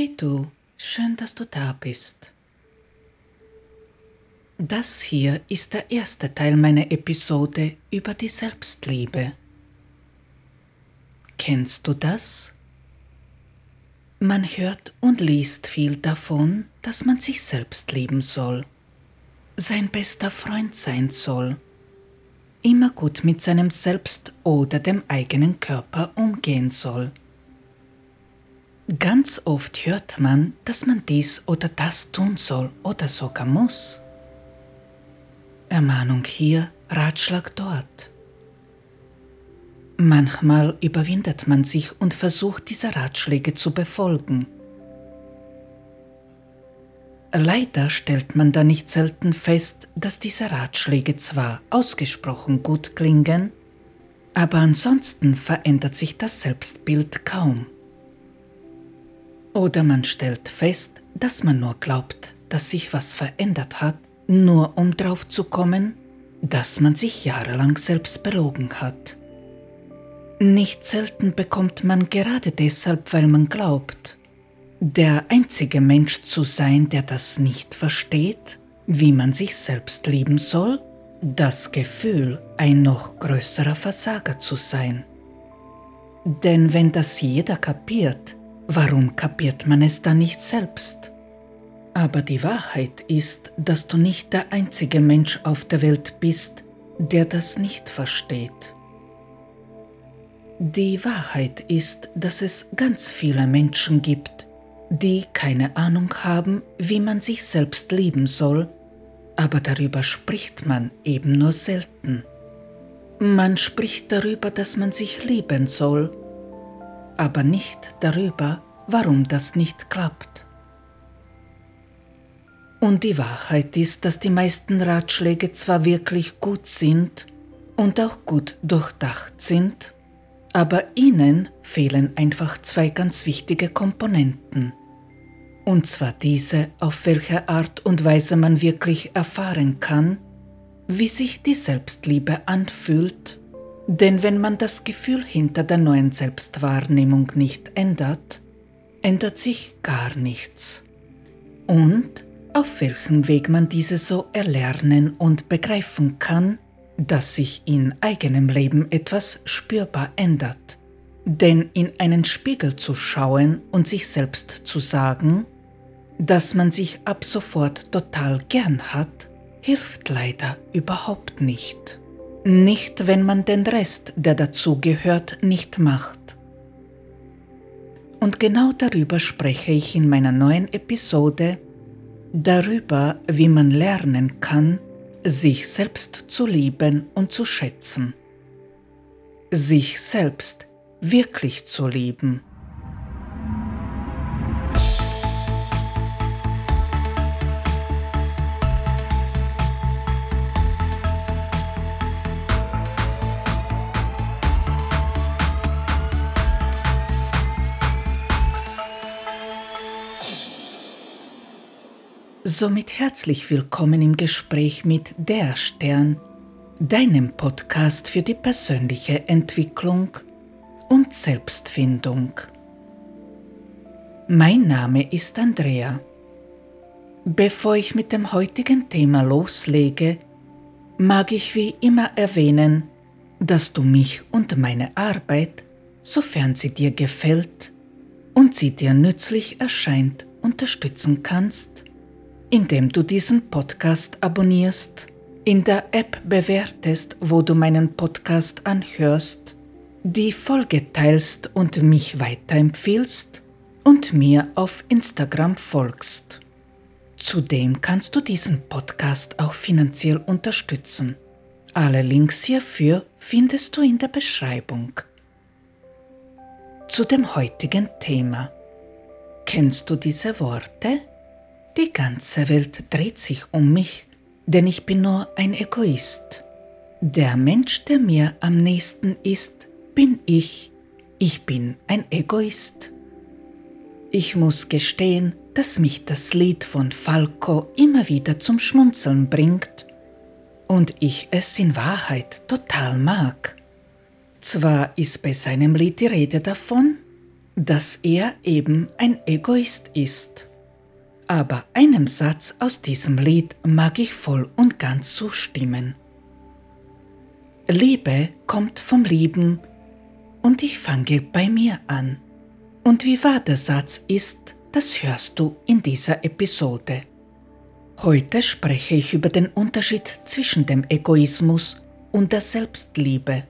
Hey du, schön, dass du da bist. Das hier ist der erste Teil meiner Episode über die Selbstliebe. Kennst du das? Man hört und liest viel davon, dass man sich selbst lieben soll, sein bester Freund sein soll, immer gut mit seinem Selbst oder dem eigenen Körper umgehen soll. Ganz oft hört man, dass man dies oder das tun soll oder sogar muss. Ermahnung hier, Ratschlag dort. Manchmal überwindet man sich und versucht diese Ratschläge zu befolgen. Leider stellt man da nicht selten fest, dass diese Ratschläge zwar ausgesprochen gut klingen, aber ansonsten verändert sich das Selbstbild kaum. Oder man stellt fest, dass man nur glaubt, dass sich was verändert hat, nur um drauf zu kommen, dass man sich jahrelang selbst belogen hat. Nicht selten bekommt man gerade deshalb, weil man glaubt, der einzige Mensch zu sein, der das nicht versteht, wie man sich selbst lieben soll, das Gefühl, ein noch größerer Versager zu sein. Denn wenn das jeder kapiert, warum kapiert man es dann nicht selbst? Aber die Wahrheit ist, dass du nicht der einzige Mensch auf der Welt bist, der das nicht versteht. Die Wahrheit ist, dass es ganz viele Menschen gibt, die keine Ahnung haben, wie man sich selbst lieben soll, aber darüber spricht man eben nur selten. Man spricht darüber, dass man sich lieben soll, aber nicht darüber, warum das nicht klappt. Und die Wahrheit ist, dass die meisten Ratschläge zwar wirklich gut sind und auch gut durchdacht sind, aber ihnen fehlen einfach zwei ganz wichtige Komponenten. Und zwar diese, auf welche Art und Weise man wirklich erfahren kann, wie sich die Selbstliebe anfühlt, denn wenn man das Gefühl hinter der neuen Selbstwahrnehmung nicht ändert, ändert sich gar nichts. Und auf welchem Weg man diese so erlernen und begreifen kann, dass sich in eigenem Leben etwas spürbar ändert. Denn in einen Spiegel zu schauen und sich selbst zu sagen, dass man sich ab sofort total gern hat, hilft leider überhaupt nicht. Nicht, wenn man den Rest, der dazugehört, nicht macht. Und genau darüber spreche ich in meiner neuen Episode darüber, wie man lernen kann, sich selbst zu lieben und zu schätzen. Sich selbst wirklich zu lieben. Somit herzlich willkommen im Gespräch mit Der Stern, deinem Podcast für die persönliche Entwicklung und Selbstfindung. Mein Name ist Andrea. Bevor ich mit dem heutigen Thema loslege, mag ich wie immer erwähnen, dass du mich und meine Arbeit, sofern sie dir gefällt und sie dir nützlich erscheint, unterstützen kannst indem du diesen Podcast abonnierst, in der App bewertest, wo du meinen Podcast anhörst, die Folge teilst und mich weiterempfiehlst und mir auf Instagram folgst. Zudem kannst du diesen Podcast auch finanziell unterstützen. Alle Links hierfür findest du in der Beschreibung. Zu dem heutigen Thema. Kennst du diese Worte? Die ganze Welt dreht sich um mich, denn ich bin nur ein Egoist. Der Mensch, der mir am nächsten ist, bin ich. Ich bin ein Egoist. Ich muss gestehen, dass mich das Lied von Falco immer wieder zum Schmunzeln bringt und ich es in Wahrheit total mag. Zwar ist bei seinem Lied die Rede davon, dass er eben ein Egoist ist. Aber einem Satz aus diesem Lied mag ich voll und ganz zustimmen. Liebe kommt vom Lieben und ich fange bei mir an. Und wie wahr der Satz ist, das hörst du in dieser Episode. Heute spreche ich über den Unterschied zwischen dem Egoismus und der Selbstliebe.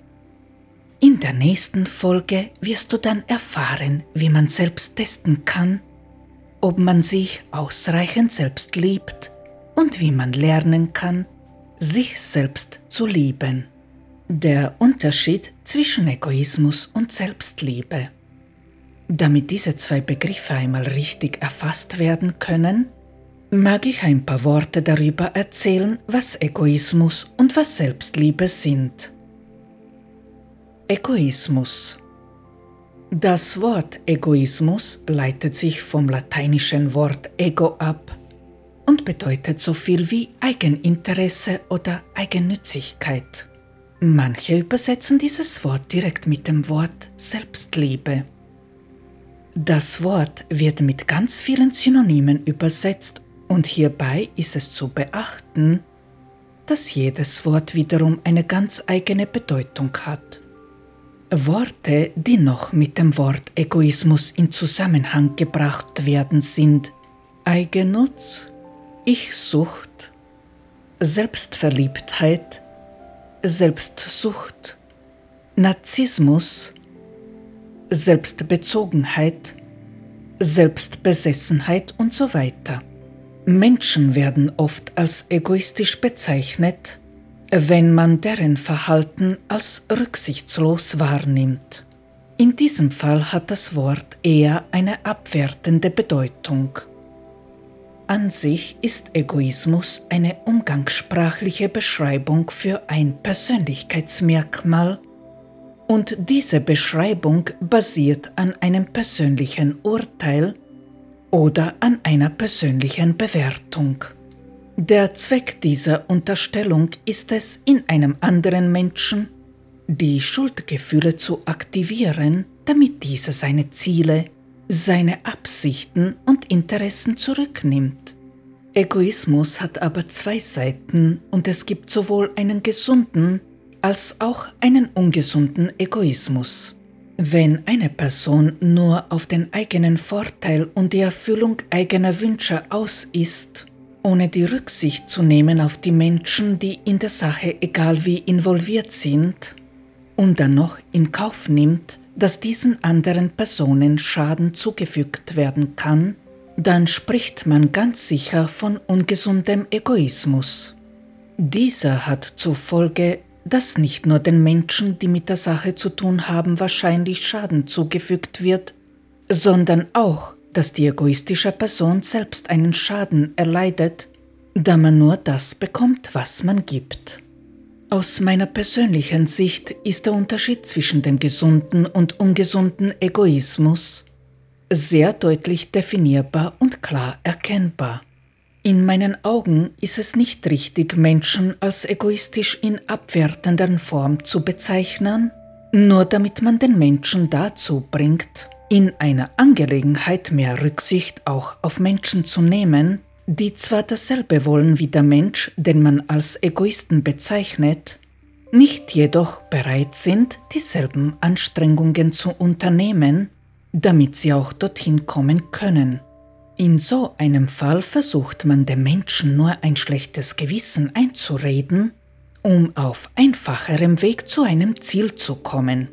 In der nächsten Folge wirst du dann erfahren, wie man selbst testen kann, ob man sich ausreichend selbst liebt und wie man lernen kann, sich selbst zu lieben. Der Unterschied zwischen Egoismus und Selbstliebe. Damit diese zwei Begriffe einmal richtig erfasst werden können, mag ich ein paar Worte darüber erzählen, was Egoismus und was Selbstliebe sind. Egoismus Das Wort Egoismus leitet sich vom lateinischen Wort ego ab und bedeutet so viel wie Eigeninteresse oder Eigennützigkeit. Manche übersetzen dieses Wort direkt mit dem Wort Selbstliebe. Das Wort wird mit ganz vielen Synonymen übersetzt und hierbei ist es zu beachten, dass jedes Wort wiederum eine ganz eigene Bedeutung hat. Worte, die noch mit dem Wort Egoismus in Zusammenhang gebracht werden, sind Eigennutz, Ich-Sucht, Selbstverliebtheit, Selbstsucht, Narzissmus, Selbstbezogenheit, Selbstbesessenheit und so weiter. Menschen werden oft als egoistisch bezeichnet, wenn man deren Verhalten als rücksichtslos wahrnimmt. In diesem Fall hat das Wort eher eine abwertende Bedeutung. An sich ist Egoismus eine umgangssprachliche Beschreibung für ein Persönlichkeitsmerkmal und diese Beschreibung basiert an einem persönlichen Urteil oder an einer persönlichen Bewertung. Der Zweck dieser Unterstellung ist es, in einem anderen Menschen die Schuldgefühle zu aktivieren, damit dieser seine Ziele, seine Absichten und Interessen zurücknimmt. Egoismus hat aber zwei Seiten und es gibt sowohl einen gesunden als auch einen ungesunden Egoismus. Wenn eine Person nur auf den eigenen Vorteil und die Erfüllung eigener Wünsche aus ist, ohne die Rücksicht zu nehmen auf die Menschen, die in der Sache egal wie involviert sind, und dann noch in Kauf nimmt, dass diesen anderen Personen Schaden zugefügt werden kann, dann spricht man ganz sicher von ungesundem Egoismus. Dieser hat zur Folge dass nicht nur den Menschen, die mit der Sache zu tun haben, wahrscheinlich Schaden zugefügt wird, sondern auch, dass die egoistische Person selbst einen Schaden erleidet, da man nur das bekommt, was man gibt. Aus meiner persönlichen Sicht ist der Unterschied zwischen dem gesunden und ungesunden Egoismus sehr deutlich definierbar und klar erkennbar. In meinen Augen ist es nicht richtig, Menschen als egoistisch in abwertender Form zu bezeichnen, nur damit man den Menschen dazu bringt, in einer Angelegenheit mehr Rücksicht auch auf Menschen zu nehmen, die zwar dasselbe wollen wie der Mensch, den man als Egoisten bezeichnet, nicht jedoch bereit sind, dieselben Anstrengungen zu unternehmen, damit sie auch dorthin kommen können. In so einem Fall versucht man dem Menschen nur ein schlechtes Gewissen einzureden, um auf einfacherem Weg zu einem Ziel zu kommen.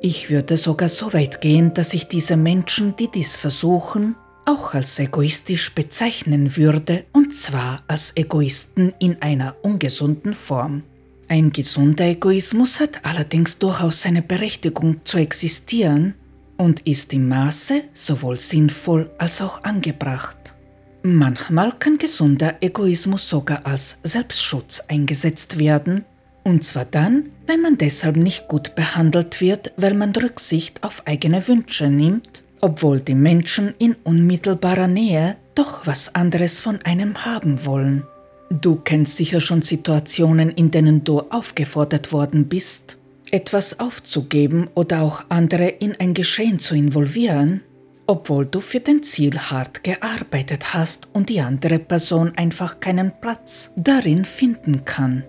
Ich würde sogar so weit gehen, dass ich diese Menschen, die dies versuchen, auch als egoistisch bezeichnen würde, und zwar als Egoisten in einer ungesunden Form. Ein gesunder Egoismus hat allerdings durchaus seine Berechtigung zu existieren, und ist im Maße sowohl sinnvoll als auch angebracht. Manchmal kann gesunder Egoismus sogar als Selbstschutz eingesetzt werden, und zwar dann, wenn man deshalb nicht gut behandelt wird, weil man Rücksicht auf eigene Wünsche nimmt, obwohl die Menschen in unmittelbarer Nähe doch was anderes von einem haben wollen. Du kennst sicher schon Situationen, in denen du aufgefordert worden bist, etwas aufzugeben oder auch andere in ein Geschehen zu involvieren, obwohl du für dein Ziel hart gearbeitet hast und die andere Person einfach keinen Platz darin finden kann.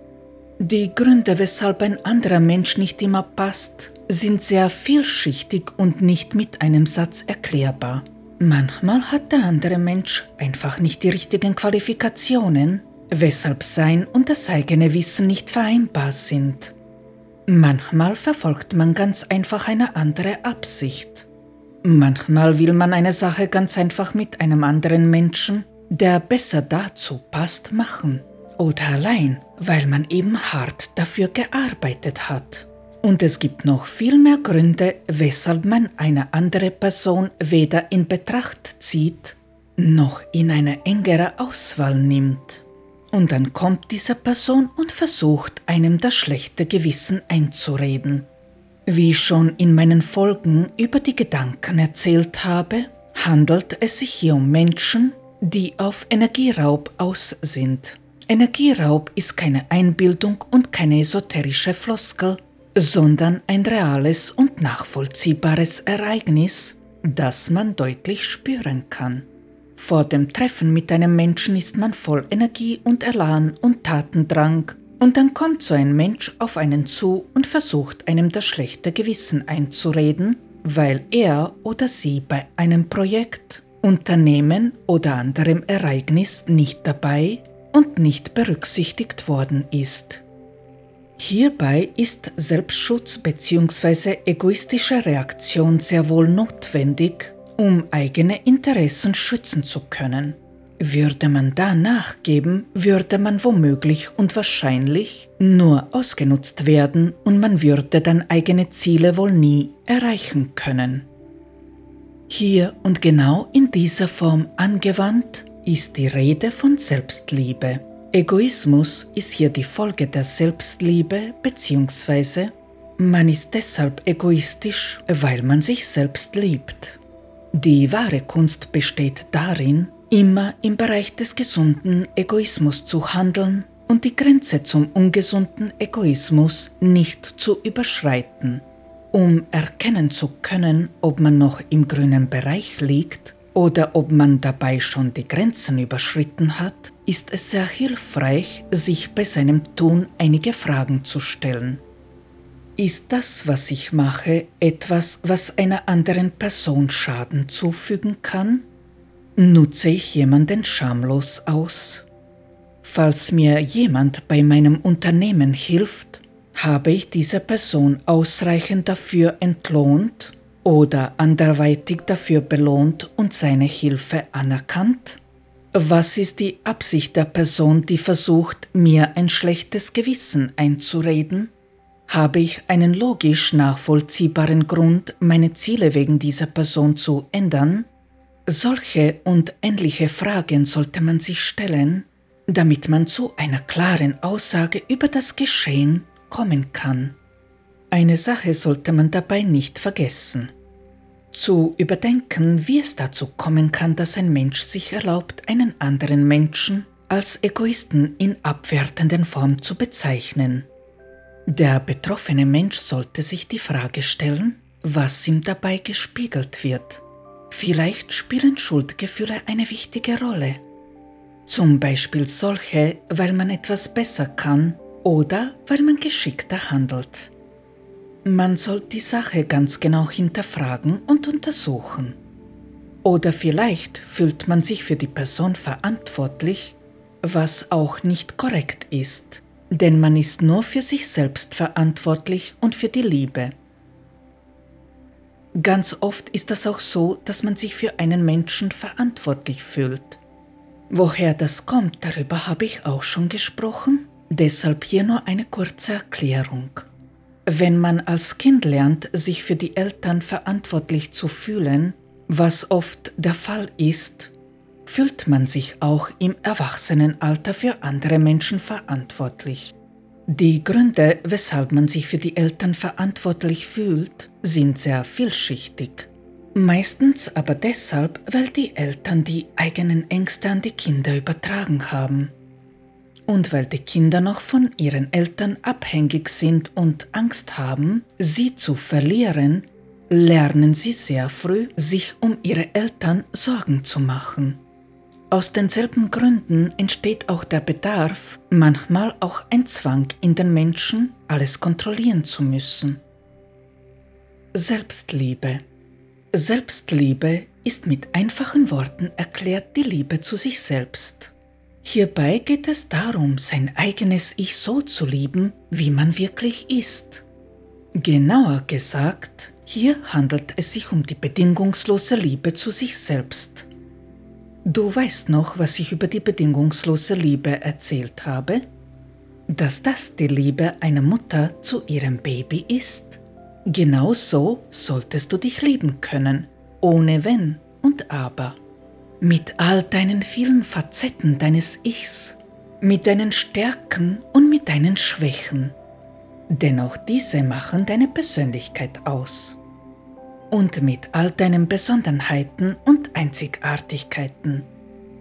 Die Gründe, weshalb ein anderer Mensch nicht immer passt, sind sehr vielschichtig und nicht mit einem Satz erklärbar. Manchmal hat der andere Mensch einfach nicht die richtigen Qualifikationen, weshalb sein und das eigene Wissen nicht vereinbar sind. Manchmal verfolgt man ganz einfach eine andere Absicht. Manchmal will man eine Sache ganz einfach mit einem anderen Menschen, der besser dazu passt, machen. Oder allein, weil man eben hart dafür gearbeitet hat. Und es gibt noch viel mehr Gründe, weshalb man eine andere Person weder in Betracht zieht, noch in eine engere Auswahl nimmt. Und dann kommt diese Person und versucht einem das schlechte Gewissen einzureden. Wie ich schon in meinen Folgen über die Gedanken erzählt habe, handelt es sich hier um Menschen, die auf Energieraub aus sind. Energieraub ist keine Einbildung und keine esoterische Floskel, sondern ein reales und nachvollziehbares Ereignis, das man deutlich spüren kann. Vor dem Treffen mit einem Menschen ist man voll Energie und Elan und Tatendrang und dann kommt so ein Mensch auf einen zu und versucht einem das schlechte Gewissen einzureden, weil er oder sie bei einem Projekt, Unternehmen oder anderem Ereignis nicht dabei und nicht berücksichtigt worden ist. Hierbei ist Selbstschutz bzw. egoistische Reaktion sehr wohl notwendig, um eigene Interessen schützen zu können. Würde man da nachgeben, würde man womöglich und wahrscheinlich nur ausgenutzt werden und man würde dann eigene Ziele wohl nie erreichen können. Hier und genau in dieser Form angewandt ist die Rede von Selbstliebe. Egoismus ist hier die Folge der Selbstliebe bzw. man ist deshalb egoistisch, weil man sich selbst liebt. Die wahre Kunst besteht darin, immer im Bereich des gesunden Egoismus zu handeln und die Grenze zum ungesunden Egoismus nicht zu überschreiten. Um erkennen zu können, ob man noch im grünen Bereich liegt oder ob man dabei schon die Grenzen überschritten hat, ist es sehr hilfreich, sich bei seinem Tun einige Fragen zu stellen. Ist das, was ich mache, etwas, was einer anderen Person Schaden zufügen kann? Nutze ich jemanden schamlos aus? Falls mir jemand bei meinem Unternehmen hilft, habe ich diese Person ausreichend dafür entlohnt oder anderweitig dafür belohnt und seine Hilfe anerkannt? Was ist die Absicht der Person, die versucht, mir ein schlechtes Gewissen einzureden? Habe ich einen logisch nachvollziehbaren Grund, meine Ziele wegen dieser Person zu ändern? Solche und ähnliche Fragen sollte man sich stellen, damit man zu einer klaren Aussage über das Geschehen kommen kann. Eine Sache sollte man dabei nicht vergessen. Zu überdenken, wie es dazu kommen kann, dass ein Mensch sich erlaubt, einen anderen Menschen als Egoisten in abwertenden Form zu bezeichnen. Der betroffene Mensch sollte sich die Frage stellen, was ihm dabei gespiegelt wird. Vielleicht spielen Schuldgefühle eine wichtige Rolle. Zum Beispiel solche, weil man etwas besser kann oder weil man geschickter handelt. Man soll die Sache ganz genau hinterfragen und untersuchen. Oder vielleicht fühlt man sich für die Person verantwortlich, was auch nicht korrekt ist, denn man ist nur für sich selbst verantwortlich und für die Liebe. Ganz oft ist das auch so, dass man sich für einen Menschen verantwortlich fühlt. Woher das kommt, darüber habe ich auch schon gesprochen, deshalb hier nur eine kurze Erklärung. Wenn man als Kind lernt, sich für die Eltern verantwortlich zu fühlen, was oft der Fall ist, fühlt man sich auch im Erwachsenenalter für andere Menschen verantwortlich. Die Gründe, weshalb man sich für die Eltern verantwortlich fühlt, sind sehr vielschichtig. Meistens aber deshalb, weil die Eltern die eigenen Ängste an die Kinder übertragen haben. Und weil die Kinder noch von ihren Eltern abhängig sind und Angst haben, sie zu verlieren, lernen sie sehr früh, sich um ihre Eltern Sorgen zu machen. Aus denselben Gründen entsteht auch der Bedarf, manchmal auch ein Zwang in den Menschen, alles kontrollieren zu müssen. Selbstliebe. Selbstliebe ist mit einfachen Worten erklärt die Liebe zu sich selbst. Hierbei geht es darum, sein eigenes Ich so zu lieben, wie man wirklich ist. Genauer gesagt, hier handelt es sich um die bedingungslose Liebe zu sich selbst. Du weißt noch, was ich über die bedingungslose Liebe erzählt habe? Dass das die Liebe einer Mutter zu ihrem Baby ist? Genau so solltest du dich lieben können, ohne Wenn und Aber. Mit all deinen vielen Facetten deines Ichs, mit deinen Stärken und mit deinen Schwächen. Denn auch diese machen deine Persönlichkeit aus und mit all deinen Besonderheiten und Einzigartigkeiten.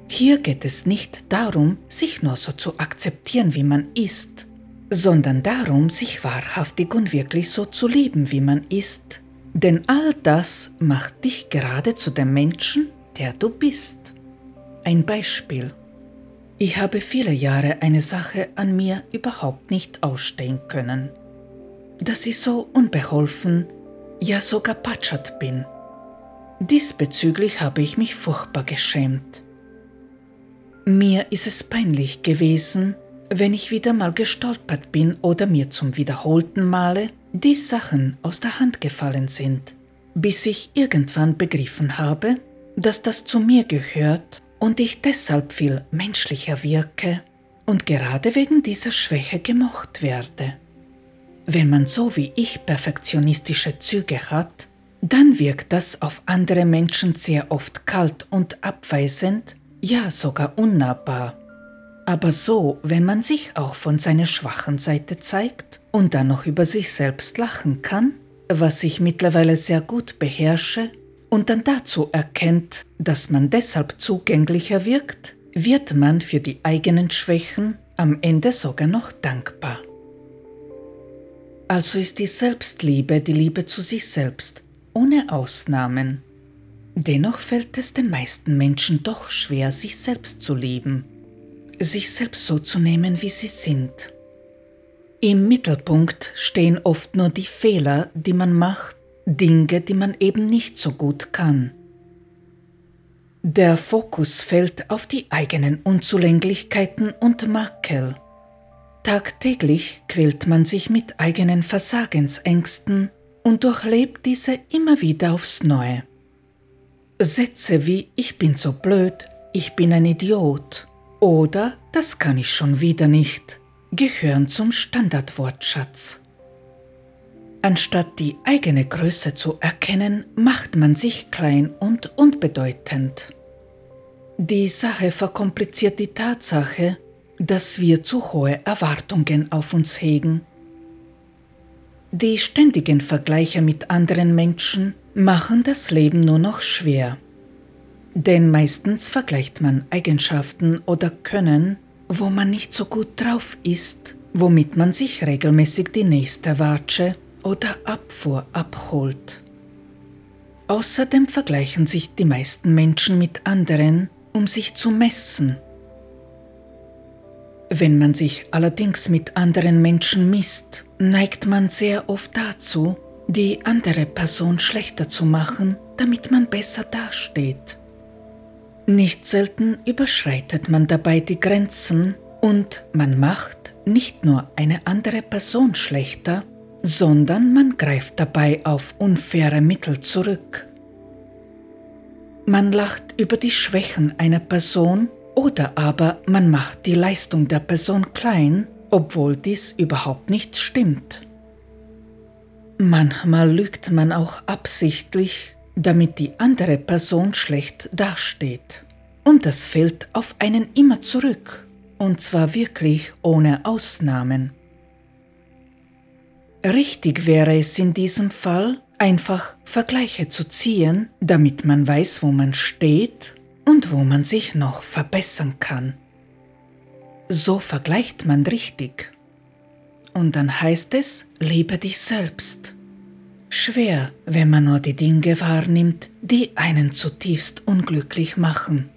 Hier geht es nicht darum, sich nur so zu akzeptieren, wie man ist, sondern darum, sich wahrhaftig und wirklich so zu lieben, wie man ist. Denn all das macht dich gerade zu dem Menschen, der du bist. Ein Beispiel. Ich habe viele Jahre eine Sache an mir überhaupt nicht ausstehen können. Dass ich so unbeholfen, ja sogar patschert bin. Diesbezüglich habe ich mich furchtbar geschämt. Mir ist es peinlich gewesen, wenn ich wieder mal gestolpert bin oder mir zum wiederholten Male die Sachen aus der Hand gefallen sind, bis ich irgendwann begriffen habe, dass das zu mir gehört und ich deshalb viel menschlicher wirke und gerade wegen dieser Schwäche gemocht werde. Wenn man so wie ich perfektionistische Züge hat, dann wirkt das auf andere Menschen sehr oft kalt und abweisend, ja sogar unnahbar. Aber so, wenn man sich auch von seiner schwachen Seite zeigt und dann noch über sich selbst lachen kann, was ich mittlerweile sehr gut beherrsche, und dann dazu erkennt, dass man deshalb zugänglicher wirkt, wird man für die eigenen Schwächen am Ende sogar noch dankbar. Also ist die Selbstliebe die Liebe zu sich selbst, ohne Ausnahmen. Dennoch fällt es den meisten Menschen doch schwer, sich selbst zu lieben, sich selbst so zu nehmen, wie sie sind. Im Mittelpunkt stehen oft nur die Fehler, die man macht, Dinge, die man eben nicht so gut kann. Der Fokus fällt auf die eigenen Unzulänglichkeiten und Makel. Tagtäglich quält man sich mit eigenen Versagensängsten und durchlebt diese immer wieder aufs Neue. Sätze wie Ich bin so blöd, ich bin ein Idiot oder Das kann ich schon wieder nicht gehören zum Standardwortschatz. Anstatt die eigene Größe zu erkennen, macht man sich klein und unbedeutend. Die Sache verkompliziert die Tatsache, dass wir zu hohe Erwartungen auf uns hegen. Die ständigen Vergleiche mit anderen Menschen machen das Leben nur noch schwer. Denn meistens vergleicht man Eigenschaften oder Können, wo man nicht so gut drauf ist, womit man sich regelmäßig die nächste Watsche oder Abfuhr abholt. Außerdem vergleichen sich die meisten Menschen mit anderen, um sich zu messen wenn man sich allerdings mit anderen Menschen misst, neigt man sehr oft dazu, die andere Person schlechter zu machen, damit man besser dasteht. Nicht selten überschreitet man dabei die Grenzen und man macht nicht nur eine andere Person schlechter, sondern man greift dabei auf unfaire Mittel zurück. Man lacht über die Schwächen einer Person oder aber man macht die Leistung der Person klein, obwohl dies überhaupt nicht stimmt. Manchmal lügt man auch absichtlich, damit die andere Person schlecht dasteht. Und das fällt auf einen immer zurück, und zwar wirklich ohne Ausnahmen. Richtig wäre es in diesem Fall, einfach Vergleiche zu ziehen, damit man weiß, wo man steht und wo man sich noch verbessern kann. so vergleicht man richtig. Und dann heißt es, liebe dich selbst. Schwer, wenn man nur die Dinge wahrnimmt, die einen zutiefst unglücklich machen.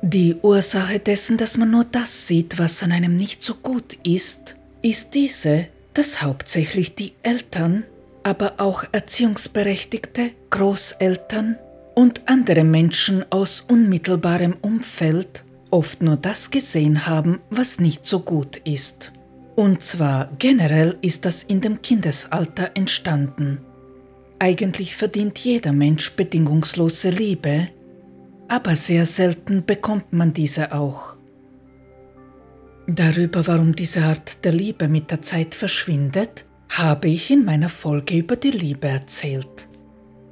Die Ursache dessen, dass man nur das sieht, was an einem nicht so gut ist, ist diese, dass hauptsächlich die Eltern, aber auch Erziehungsberechtigte, Großeltern und andere Menschen aus unmittelbarem Umfeld oft nur das gesehen haben, was nicht so gut ist. Und zwar generell ist das in dem Kindesalter entstanden. Eigentlich verdient jeder Mensch bedingungslose Liebe, aber sehr selten bekommt man diese auch. Darüber, warum diese Art der Liebe mit der Zeit verschwindet, habe ich in meiner Folge über die Liebe erzählt.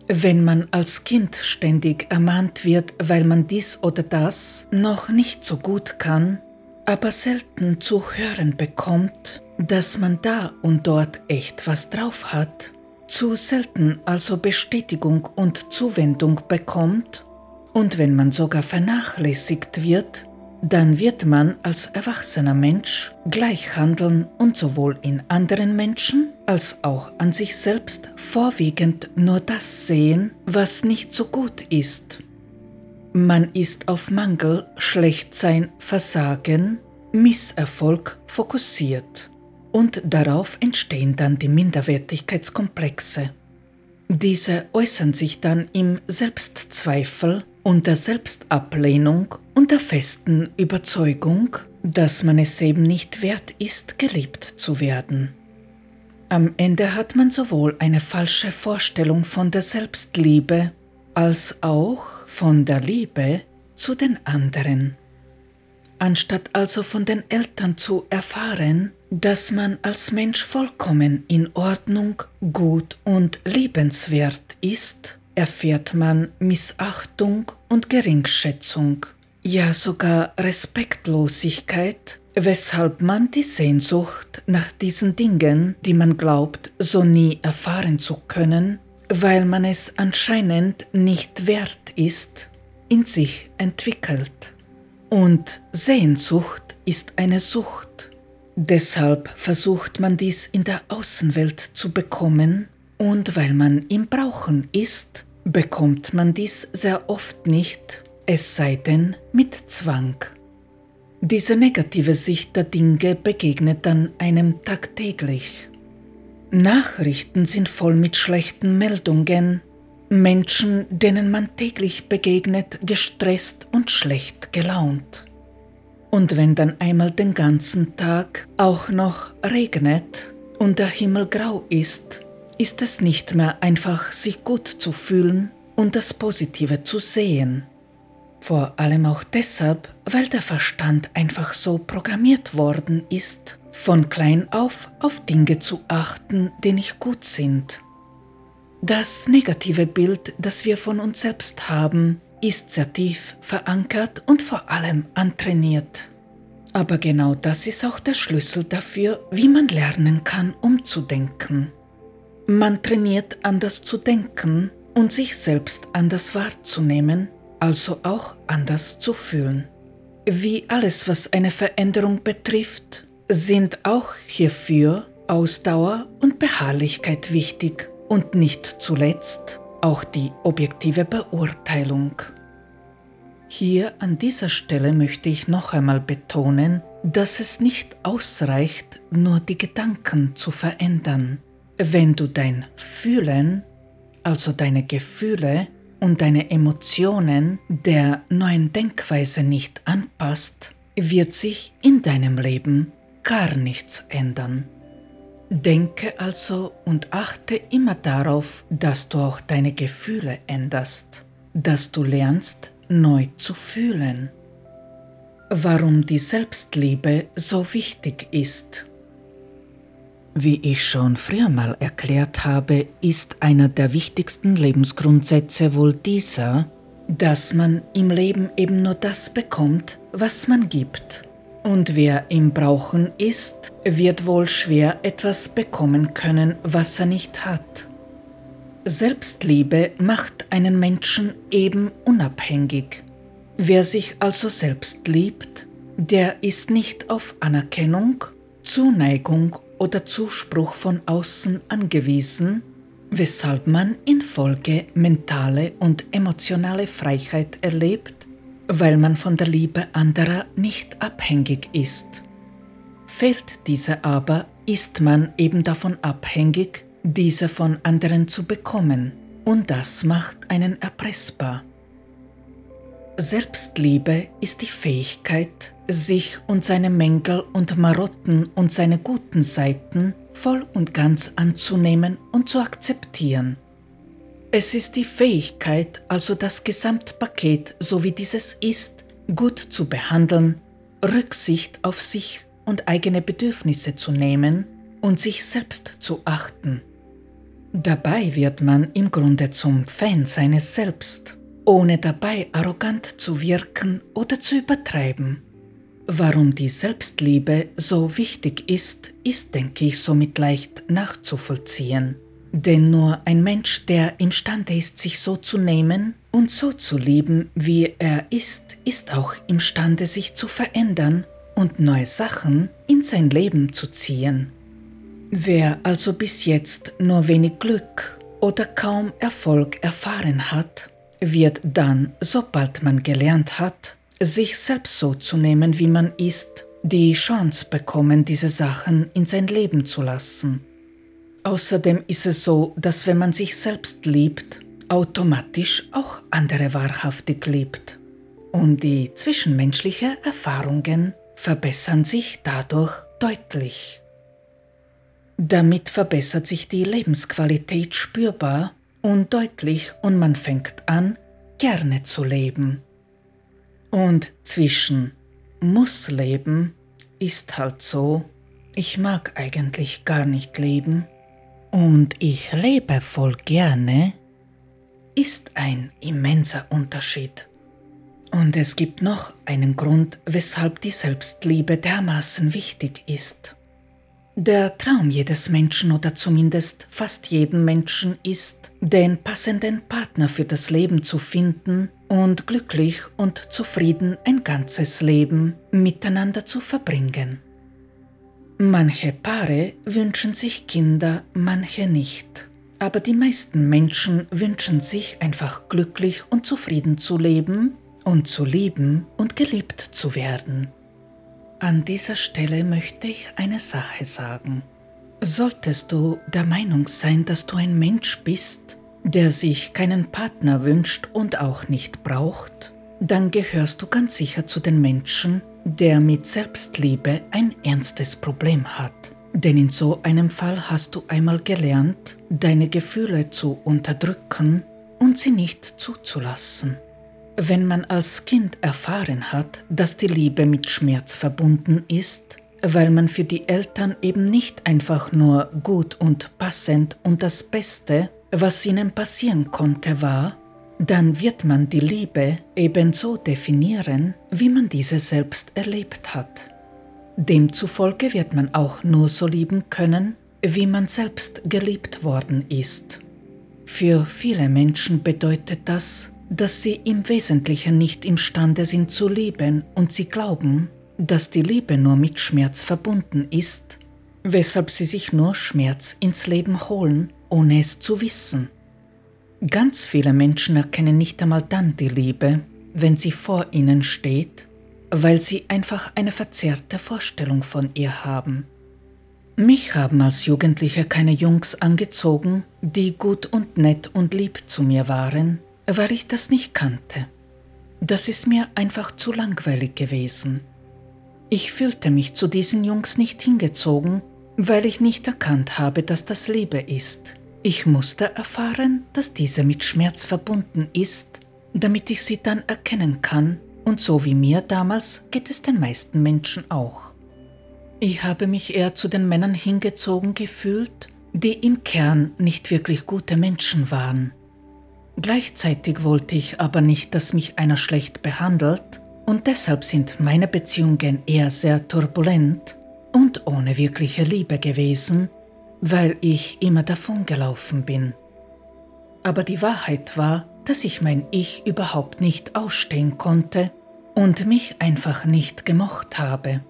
Wenn man als Kind ständig ermahnt wird, weil man dies oder das noch nicht so gut kann, aber selten zu hören bekommt, dass man da und dort echt was drauf hat, zu selten also Bestätigung und Zuwendung bekommt, und wenn man sogar vernachlässigt wird, dann wird man als erwachsener Mensch gleich handeln und sowohl in anderen Menschen als auch an sich selbst vorwiegend nur das sehen, was nicht so gut ist. Man ist auf Mangel, Schlechtsein, Versagen, Misserfolg fokussiert und darauf entstehen dann die Minderwertigkeitskomplexe. Diese äußern sich dann im Selbstzweifel und der Selbstablehnung und der festen Überzeugung, dass man es eben nicht wert ist, geliebt zu werden. Am Ende hat man sowohl eine falsche Vorstellung von der Selbstliebe als auch von der Liebe zu den anderen. Anstatt also von den Eltern zu erfahren, dass man als Mensch vollkommen in Ordnung, gut und liebenswert ist, erfährt man Missachtung und Geringschätzung, ja sogar Respektlosigkeit, weshalb man die Sehnsucht nach diesen Dingen, die man glaubt, so nie erfahren zu können, weil man es anscheinend nicht wert ist, in sich entwickelt. Und Sehnsucht ist eine Sucht. Deshalb versucht man dies in der Außenwelt zu bekommen, und weil man im Brauchen ist, bekommt man dies sehr oft nicht, es sei denn mit Zwang. Diese negative Sicht der Dinge begegnet dann einem tagtäglich. Nachrichten sind voll mit schlechten Meldungen, Menschen, denen man täglich begegnet, gestresst und schlecht gelaunt. Und wenn dann einmal den ganzen Tag auch noch regnet und der Himmel grau ist, ist es nicht mehr einfach, sich gut zu fühlen und das Positive zu sehen. Vor allem auch deshalb, weil der Verstand einfach so programmiert worden ist, von klein auf auf Dinge zu achten, die nicht gut sind. Das negative Bild, das wir von uns selbst haben, ist sehr tief verankert und vor allem antrainiert. Aber genau das ist auch der Schlüssel dafür, wie man lernen kann, umzudenken. Man trainiert anders zu denken und sich selbst anders wahrzunehmen, also auch anders zu fühlen. Wie alles, was eine Veränderung betrifft, sind auch hierfür Ausdauer und Beharrlichkeit wichtig und nicht zuletzt auch die objektive Beurteilung. Hier an dieser Stelle möchte ich noch einmal betonen, dass es nicht ausreicht, nur die Gedanken zu verändern. Wenn du dein Fühlen, also deine Gefühle und deine Emotionen der neuen Denkweise nicht anpasst, wird sich in deinem Leben gar nichts ändern. Denke also und achte immer darauf, dass du auch deine Gefühle änderst, dass du lernst, neu zu fühlen. Warum die Selbstliebe so wichtig ist. Wie ich schon früher mal erklärt habe, ist einer der wichtigsten Lebensgrundsätze wohl dieser, dass man im Leben eben nur das bekommt, was man gibt. Und wer im Brauchen ist, wird wohl schwer etwas bekommen können, was er nicht hat. Selbstliebe macht einen Menschen eben unabhängig. Wer sich also selbst liebt, der ist nicht auf Anerkennung, Zuneigung oder Zuspruch von außen angewiesen, weshalb man in Folge mentale und emotionale Freiheit erlebt, weil man von der Liebe anderer nicht abhängig ist. Fehlt diese aber, ist man eben davon abhängig, diese von anderen zu bekommen, und das macht einen erpressbar. Selbstliebe ist die Fähigkeit, sich und seine Mängel und Marotten und seine guten Seiten voll und ganz anzunehmen und zu akzeptieren. Es ist die Fähigkeit, also das Gesamtpaket, so wie dieses ist, gut zu behandeln, Rücksicht auf sich und eigene Bedürfnisse zu nehmen und sich selbst zu achten. Dabei wird man im Grunde zum Fan seines Selbst, ohne dabei arrogant zu wirken oder zu übertreiben. Warum die Selbstliebe so wichtig ist, ist, denke ich, somit leicht nachzuvollziehen. Denn nur ein Mensch, der imstande ist, sich so zu nehmen und so zu lieben, wie er ist, ist auch imstande, sich zu verändern und neue Sachen in sein Leben zu ziehen. Wer also bis jetzt nur wenig Glück oder kaum Erfolg erfahren hat, wird dann, sobald man gelernt hat, sich selbst so zu nehmen, wie man ist, die Chance bekommen, diese Sachen in sein Leben zu lassen. Außerdem ist es so, dass wenn man sich selbst liebt, automatisch auch andere wahrhaftig liebt. Und die zwischenmenschlichen Erfahrungen verbessern sich dadurch deutlich. Damit verbessert sich die Lebensqualität spürbar und deutlich und man fängt an, gerne zu leben. Und zwischen muss leben ist halt so, ich mag eigentlich gar nicht leben und ich lebe voll gerne, ist ein immenser Unterschied. Und es gibt noch einen Grund, weshalb die Selbstliebe dermaßen wichtig ist. Der Traum jedes Menschen oder zumindest fast jeden Menschen ist, den passenden Partner für das Leben zu finden und glücklich und zufrieden ein ganzes Leben miteinander zu verbringen. Manche Paare wünschen sich Kinder, manche nicht. Aber die meisten Menschen wünschen sich einfach glücklich und zufrieden zu leben und zu lieben und geliebt zu werden. An dieser Stelle möchte ich eine Sache sagen. Solltest du der Meinung sein, dass du ein Mensch bist, der sich keinen Partner wünscht und auch nicht braucht, dann gehörst du ganz sicher zu den Menschen, der mit Selbstliebe ein ernstes Problem hat. Denn in so einem Fall hast du einmal gelernt, deine Gefühle zu unterdrücken und sie nicht zuzulassen. Wenn man als Kind erfahren hat, dass die Liebe mit Schmerz verbunden ist, weil man für die Eltern eben nicht einfach nur gut und passend und das Beste, was ihnen passieren konnte, war, dann wird man die Liebe ebenso definieren, wie man diese selbst erlebt hat. Demzufolge wird man auch nur so lieben können, wie man selbst geliebt worden ist. Für viele Menschen bedeutet das, dass sie im Wesentlichen nicht imstande sind zu lieben und sie glauben, dass die Liebe nur mit Schmerz verbunden ist, weshalb sie sich nur Schmerz ins Leben holen, ohne es zu wissen. Ganz viele Menschen erkennen nicht einmal dann die Liebe, wenn sie vor ihnen steht, weil sie einfach eine verzerrte Vorstellung von ihr haben. Mich haben als Jugendlicher keine Jungs angezogen, die gut und nett und lieb zu mir waren, weil ich das nicht kannte. Das ist mir einfach zu langweilig gewesen. Ich fühlte mich zu diesen Jungs nicht hingezogen, weil ich nicht erkannt habe, dass das Liebe ist. Ich musste erfahren, dass diese mit Schmerz verbunden ist, damit ich sie dann erkennen kann, und so wie mir damals geht es den meisten Menschen auch. Ich habe mich eher zu den Männern hingezogen gefühlt, die im Kern nicht wirklich gute Menschen waren. Gleichzeitig wollte ich aber nicht, dass mich einer schlecht behandelt und deshalb sind meine Beziehungen eher sehr turbulent und ohne wirkliche Liebe gewesen, weil ich immer davongelaufen bin. Aber die Wahrheit war, dass ich mein Ich überhaupt nicht ausstehen konnte und mich einfach nicht gemocht habe.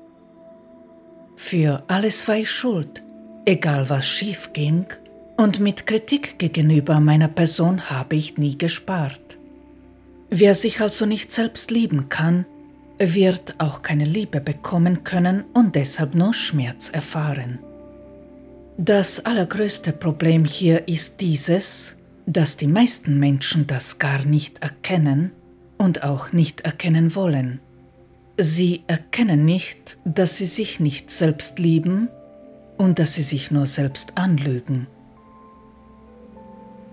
Für alles war ich schuld, egal was schief ging, und mit Kritik gegenüber meiner Person habe ich nie gespart. Wer sich also nicht selbst lieben kann, wird auch keine Liebe bekommen können und deshalb nur Schmerz erfahren. Das allergrößte Problem hier ist dieses, dass die meisten Menschen das gar nicht erkennen und auch nicht erkennen wollen. Sie erkennen nicht, dass sie sich nicht selbst lieben und dass sie sich nur selbst anlügen.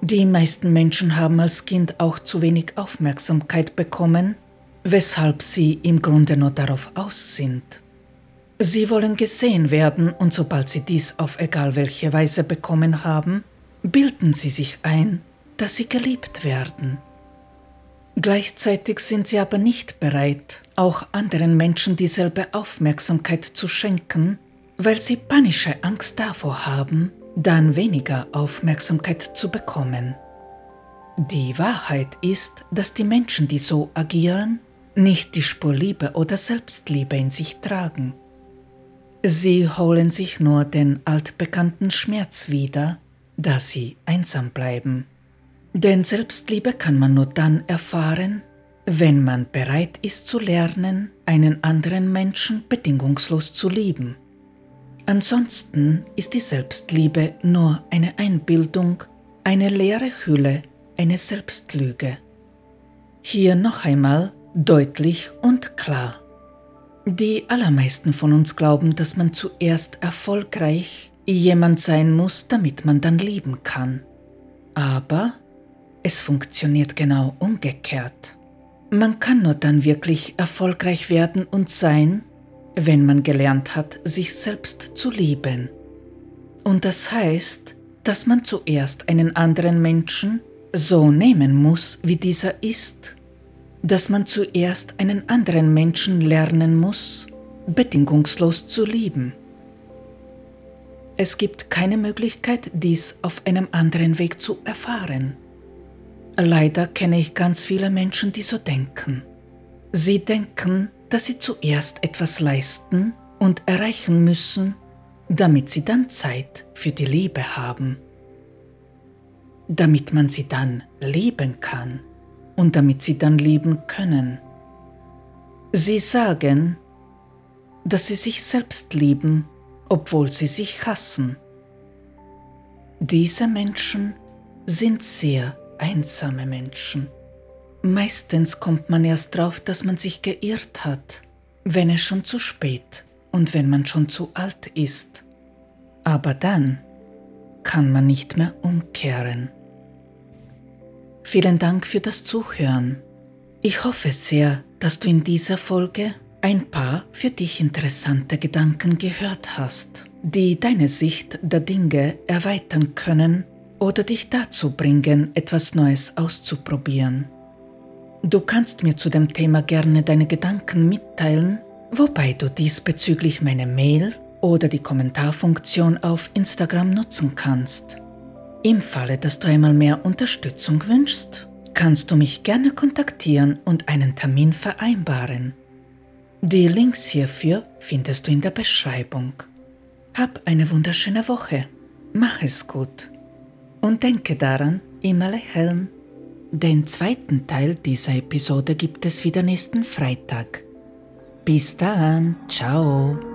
Die meisten Menschen haben als Kind auch zu wenig Aufmerksamkeit bekommen, weshalb sie im Grunde nur darauf aus sind. Sie wollen gesehen werden und sobald sie dies auf egal welche Weise bekommen haben, bilden sie sich ein, dass sie geliebt werden. Gleichzeitig sind sie aber nicht bereit, auch anderen Menschen dieselbe Aufmerksamkeit zu schenken, weil sie panische Angst davor haben, dann weniger Aufmerksamkeit zu bekommen. Die Wahrheit ist, dass die Menschen, die so agieren, nicht die Spur Liebe oder Selbstliebe in sich tragen. Sie holen sich nur den altbekannten Schmerz wieder, da sie einsam bleiben. Denn Selbstliebe kann man nur dann erfahren, wenn man bereit ist zu lernen, einen anderen Menschen bedingungslos zu lieben. Ansonsten ist die Selbstliebe nur eine Einbildung, eine leere Hülle, eine Selbstlüge. Hier noch einmal deutlich und klar. Die allermeisten von uns glauben, dass man zuerst erfolgreich jemand sein muss, damit man dann lieben kann. Aber es funktioniert genau umgekehrt. Man kann nur dann wirklich erfolgreich werden und sein, wenn man gelernt hat, sich selbst zu lieben. Und das heißt, dass man zuerst einen anderen Menschen so nehmen muss, wie dieser ist dass man zuerst einen anderen Menschen lernen muss, bedingungslos zu lieben. Es gibt keine Möglichkeit, dies auf einem anderen Weg zu erfahren. Leider kenne ich ganz viele Menschen, die so denken. Sie denken, dass sie zuerst etwas leisten und erreichen müssen, damit sie dann Zeit für die Liebe haben. Damit man sie dann lieben kann und damit sie dann leben können. Sie sagen, dass sie sich selbst lieben, obwohl sie sich hassen. Diese Menschen sind sehr einsame Menschen. Meistens kommt man erst drauf, dass man sich geirrt hat, wenn es schon zu spät und wenn man schon zu alt ist. Aber dann kann man nicht mehr umkehren. Vielen Dank für das Zuhören. Ich hoffe sehr, dass du in dieser Folge ein paar für dich interessante Gedanken gehört hast, die deine Sicht der Dinge erweitern können oder dich dazu bringen, etwas Neues auszuprobieren. Du kannst mir zu dem Thema gerne deine Gedanken mitteilen, wobei du diesbezüglich meine Mail oder die Kommentarfunktion auf Instagram nutzen kannst. Im Falle, dass du einmal mehr Unterstützung wünschst, kannst du mich gerne kontaktieren und einen Termin vereinbaren. Die Links hierfür findest du in der Beschreibung. Hab eine wunderschöne Woche. Mach es gut. Und denke daran, immer lächeln. Den zweiten Teil dieser Episode gibt es wieder nächsten Freitag. Bis dann, ciao.